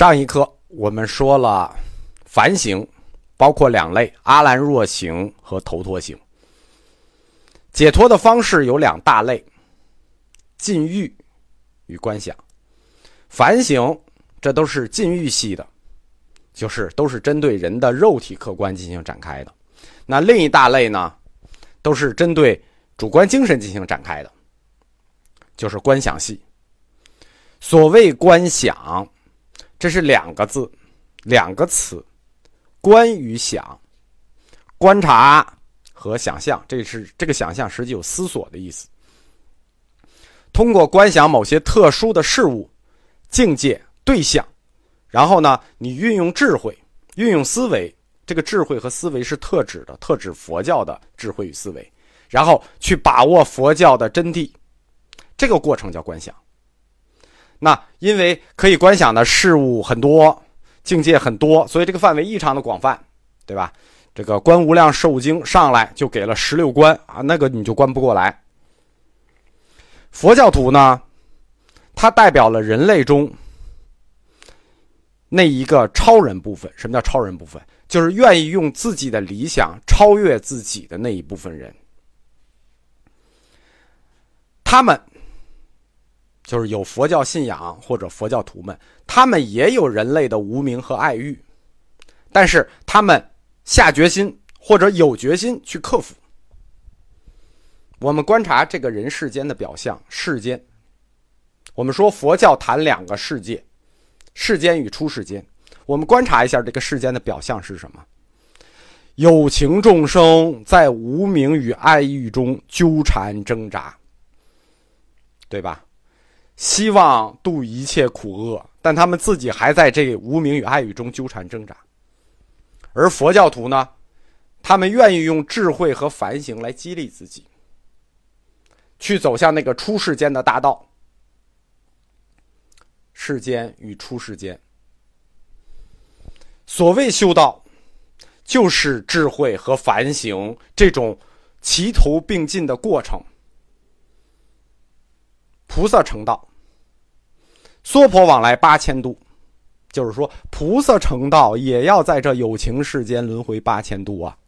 上一课我们说了凡行包括两类阿兰若行和头陀行。解脱的方式有两大类禁欲与观想。凡行这都是禁欲系的就是都是针对人的肉体客观进行展开的。那另一大类呢都是针对主观精神进行展开的就是观想系。所谓观想这是两个字两个词观与想观察和想象这是这个想象实际有思索的意思。通过观想某些特殊的事物境界对象然后呢你运用智慧运用思维这个智慧和思维是特指的特指佛教的智慧与思维然后去把握佛教的真谛。这个过程叫观想。那因为可以观想的事物很多，境界很多，所以这个范围异常的广泛，对吧？这个观无量寿经上来就给了十六观啊，那个你就观不过来。佛教徒呢，它代表了人类中那一个超人部分。什么叫超人部分？就是愿意用自己的理想超越自己的那一部分人。他们就是有佛教信仰或者佛教徒们他们也有人类的无名和爱欲但是他们下决心或者有决心去克服。我们观察这个人世间的表象世间我们说佛教谈两个世界世间与出世间我们观察一下这个世间的表象是什么？有情众生在无名与爱欲中纠缠挣扎对吧？希望度一切苦厄但他们自己还在这无名与爱欲中纠缠挣扎。而佛教徒呢他们愿意用智慧和反省来激励自己去走向那个出世间的大道世间与出世间。所谓修道就是智慧和反省这种齐头并进的过程。菩萨成道娑婆往来八千度就是说菩萨成道也要在这有情世间轮回八千度啊。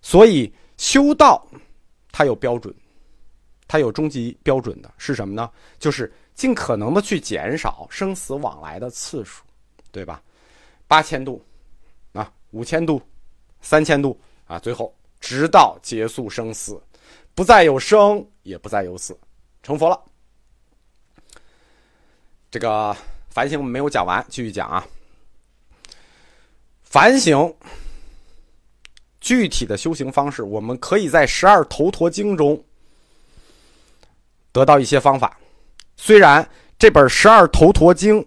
所以修道它有标准它有终极标准的是什么呢？就是尽可能的去减少生死往来的次数对吧？八千度啊五千度三千度啊最后直到结束生死不再有生也不再有死成佛了。这个反省我们没有讲完继续讲啊。反省具体的修行方式我们可以在十二头陀经中得到一些方法。虽然这本十二头陀经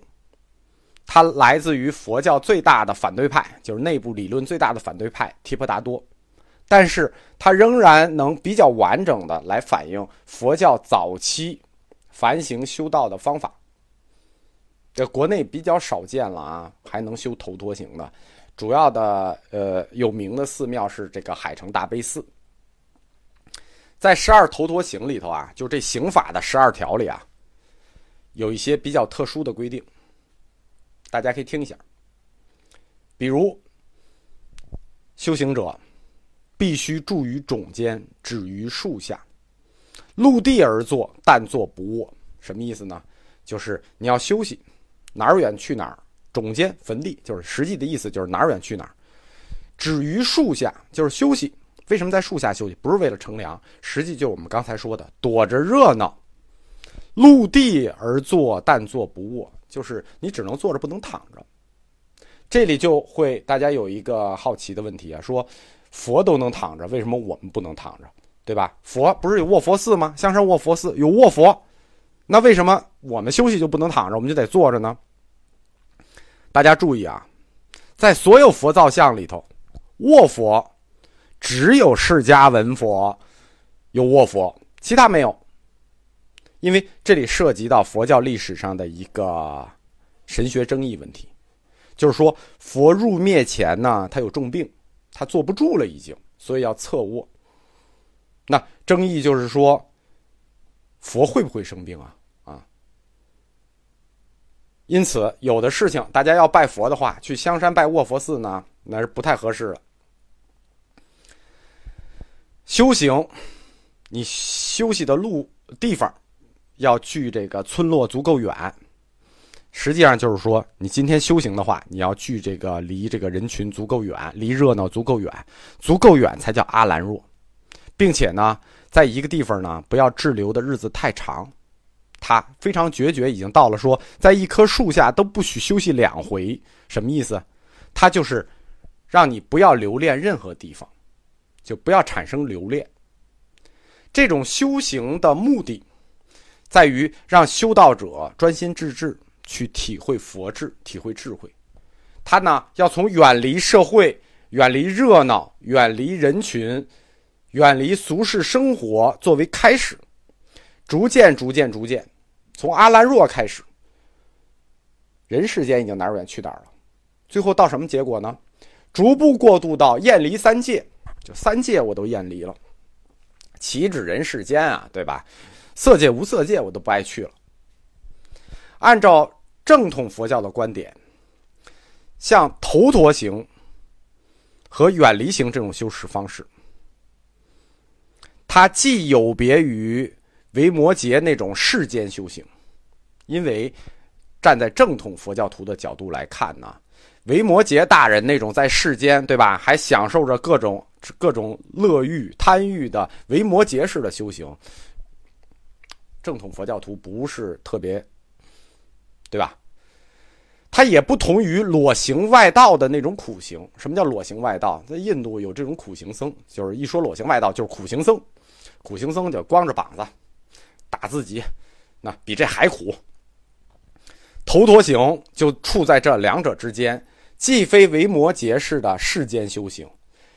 它来自于佛教最大的反对派就是内部理论最大的反对派提婆达多。但是它仍然能比较完整的来反映佛教早期反省修道的方法。这国内比较少见了啊，还能修头陀型的，主要的呃有名的寺庙是这个海城大悲寺。在十二头陀行里头啊，就这刑法的十二条里啊，有一些比较特殊的规定，大家可以听一下。比如，修行者必须住于冢间，止于树下，陆地而坐，但坐不卧。什么意思呢？就是你要休息，哪儿远去哪儿中间坟地就是实际的意思就是哪儿远去哪儿。止于树下就是休息为什么在树下休息？不是为了乘凉实际就是我们刚才说的躲着热闹陆地而坐但坐不卧就是你只能坐着不能躺着。这里就会大家有一个好奇的问题啊说佛都能躺着为什么我们不能躺着？对吧？佛不是有卧佛寺吗？香山卧佛寺有卧佛那为什么我们休息就不能躺着我们就得坐着呢。大家注意啊在所有佛造像里头卧佛只有释迦文佛有卧佛其他没有。因为这里涉及到佛教历史上的一个神学争议问题就是说佛入灭前呢他有重病他坐不住了已经所以要侧卧。那争议就是说佛会不会生病啊？因此，有的事情大家要拜佛的话，去香山拜卧佛寺呢，那是不太合适的。修行，你休息的路地方要距这个村落足够远。实际上就是说，你今天修行的话，你要距这个离这个人群足够远，离热闹足够远，足够远才叫阿兰若，并且呢，在一个地方呢，不要滞留的日子太长。他非常决绝，已经到了说，在一棵树下都不许休息两回。什么意思？他就是让你不要留恋任何地方。就不要产生留恋。这种修行的目的，在于让修道者专心致志去体会佛智、体会智慧。他呢，要从远离社会、远离热闹、远离人群、远离俗世生活作为开始，逐渐、逐渐、逐渐，从阿兰若开始，人世间已经哪儿远去哪儿了。最后到什么结果呢？逐步过渡到厌离三界。就三界我都厌离了，岂止人世间啊，对吧？色界无色界我都不爱去了。按照正统佛教的观点，像头陀行和远离行这种修持方式，它既有别于维摩诘那种世间修行，因为站在正统佛教徒的角度来看呢，维摩诘大人那种在世间，对吧，还享受着各种。各种乐欲、贪欲的维摩诘式的修行，正统佛教徒不是特别，对吧？它也不同于裸行外道的那种苦行。什么叫裸行外道？在印度有这种苦行僧，就是一说裸行外道就是苦行僧。苦行僧就光着膀子打自己，那比这还苦。头陀行就处在这两者之间，既非维摩诘式的世间修行。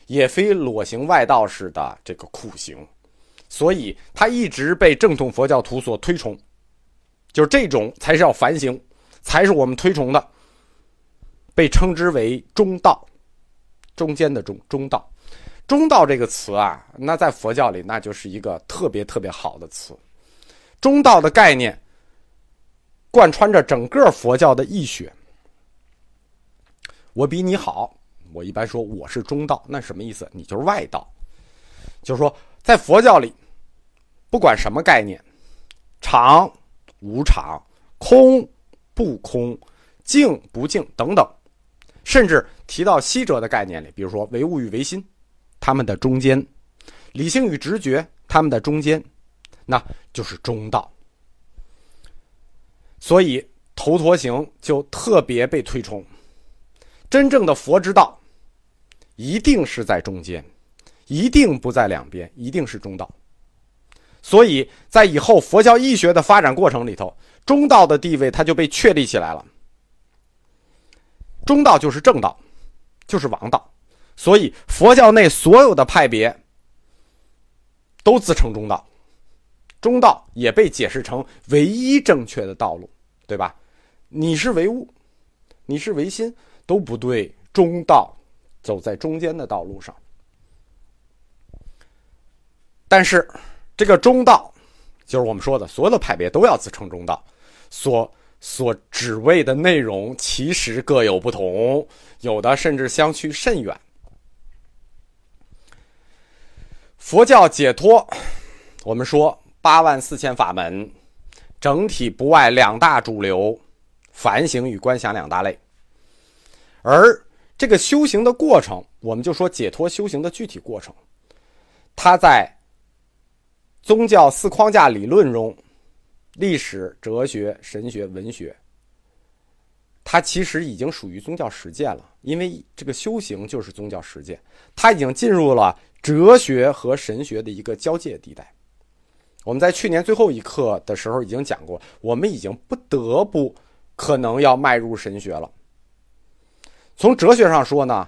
也非裸行外道式的这个苦行，所以他一直被正统佛教徒所推崇，就是这种才是要反省，才是我们推崇的，被称之为中道，中间的中中道，中道这个词啊，那在佛教里那就是一个特别特别好的词，中道的概念贯穿着整个佛教的义学，我比你好。我一般说我是中道，那什么意思？你就是外道，就是说在佛教里，不管什么概念，常、无常、空、不空、静不静等等，甚至提到西哲的概念里，比如说唯物与唯心，他们的中间，理性与直觉，他们的中间，那就是中道。所以头陀行就特别被推崇，真正的佛之道。一定是在中间，一定不在两边，一定是中道。所以在以后佛教义学的发展过程里头，中道的地位它就被确立起来了。中道就是正道，就是王道。所以佛教内所有的派别都自称中道，中道也被解释成唯一正确的道路，对吧？你是唯物，你是唯心都不对，中道。走在中间的道路上，但是这个中道，就是我们说的所有的派别都要自称中道，所所只为的内容其实各有不同，有的甚至相去甚远。佛教解脱，我们说八万四千法门，整体不外两大主流：反省与观想两大类，而。这个修行的过程，我们就说解脱修行的具体过程。它在宗教四框架理论中，历史、哲学、神学、文学，它其实已经属于宗教实践了。因为这个修行就是宗教实践，它已经进入了哲学和神学的一个交界地带。我们在去年最后一课的时候已经讲过，我们已经不得不可能要迈入神学了。从哲学上说呢，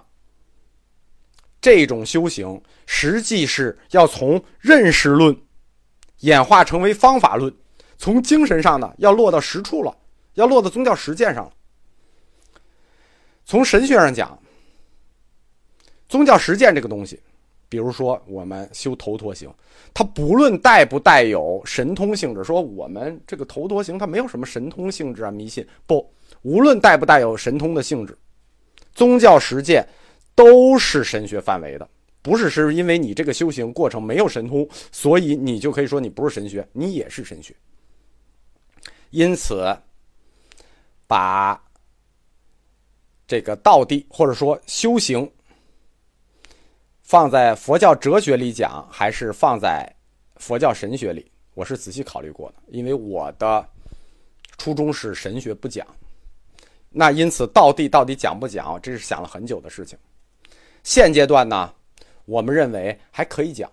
这种修行实际是要从认识论演化成为方法论；从精神上呢，要落到实处了，要落到宗教实践上了。从神学上讲，宗教实践这个东西，比如说我们修头陀行，它不论带不带有神通性质，说我们这个头陀行它没有什么神通性质啊，迷信不，无论带不带有神通的性质，宗教实践都是神学范围的，不是是因为你这个修行过程没有神通，所以你就可以说你不是神学，你也是神学。因此，把这个道地或者说修行放在佛教哲学里讲，还是放在佛教神学里，我是仔细考虑过的。因为我的初衷是神学不讲，那因此道地到底讲不讲，这是想了很久的事情。现阶段呢，我们认为还可以讲，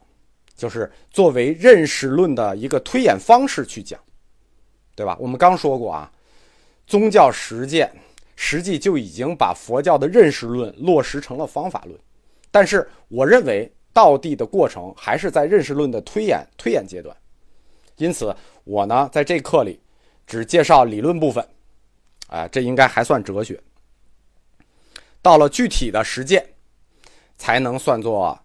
就是作为认识论的一个推演方式去讲。对吧？我们刚说过啊，宗教实践实际就已经把佛教的认识论落实成了方法论。但是，我认为道地的过程还是在认识论的推演推演阶段。因此，我呢在这课里只介绍理论部分，啊，这应该还算哲学。到了具体的实践，才能算作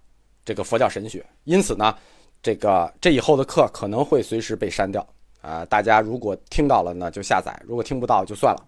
这个佛教神学。因此呢，这个这以后的课可能会随时被删掉。啊，大家如果听到了呢，就下载；如果听不到，就算了。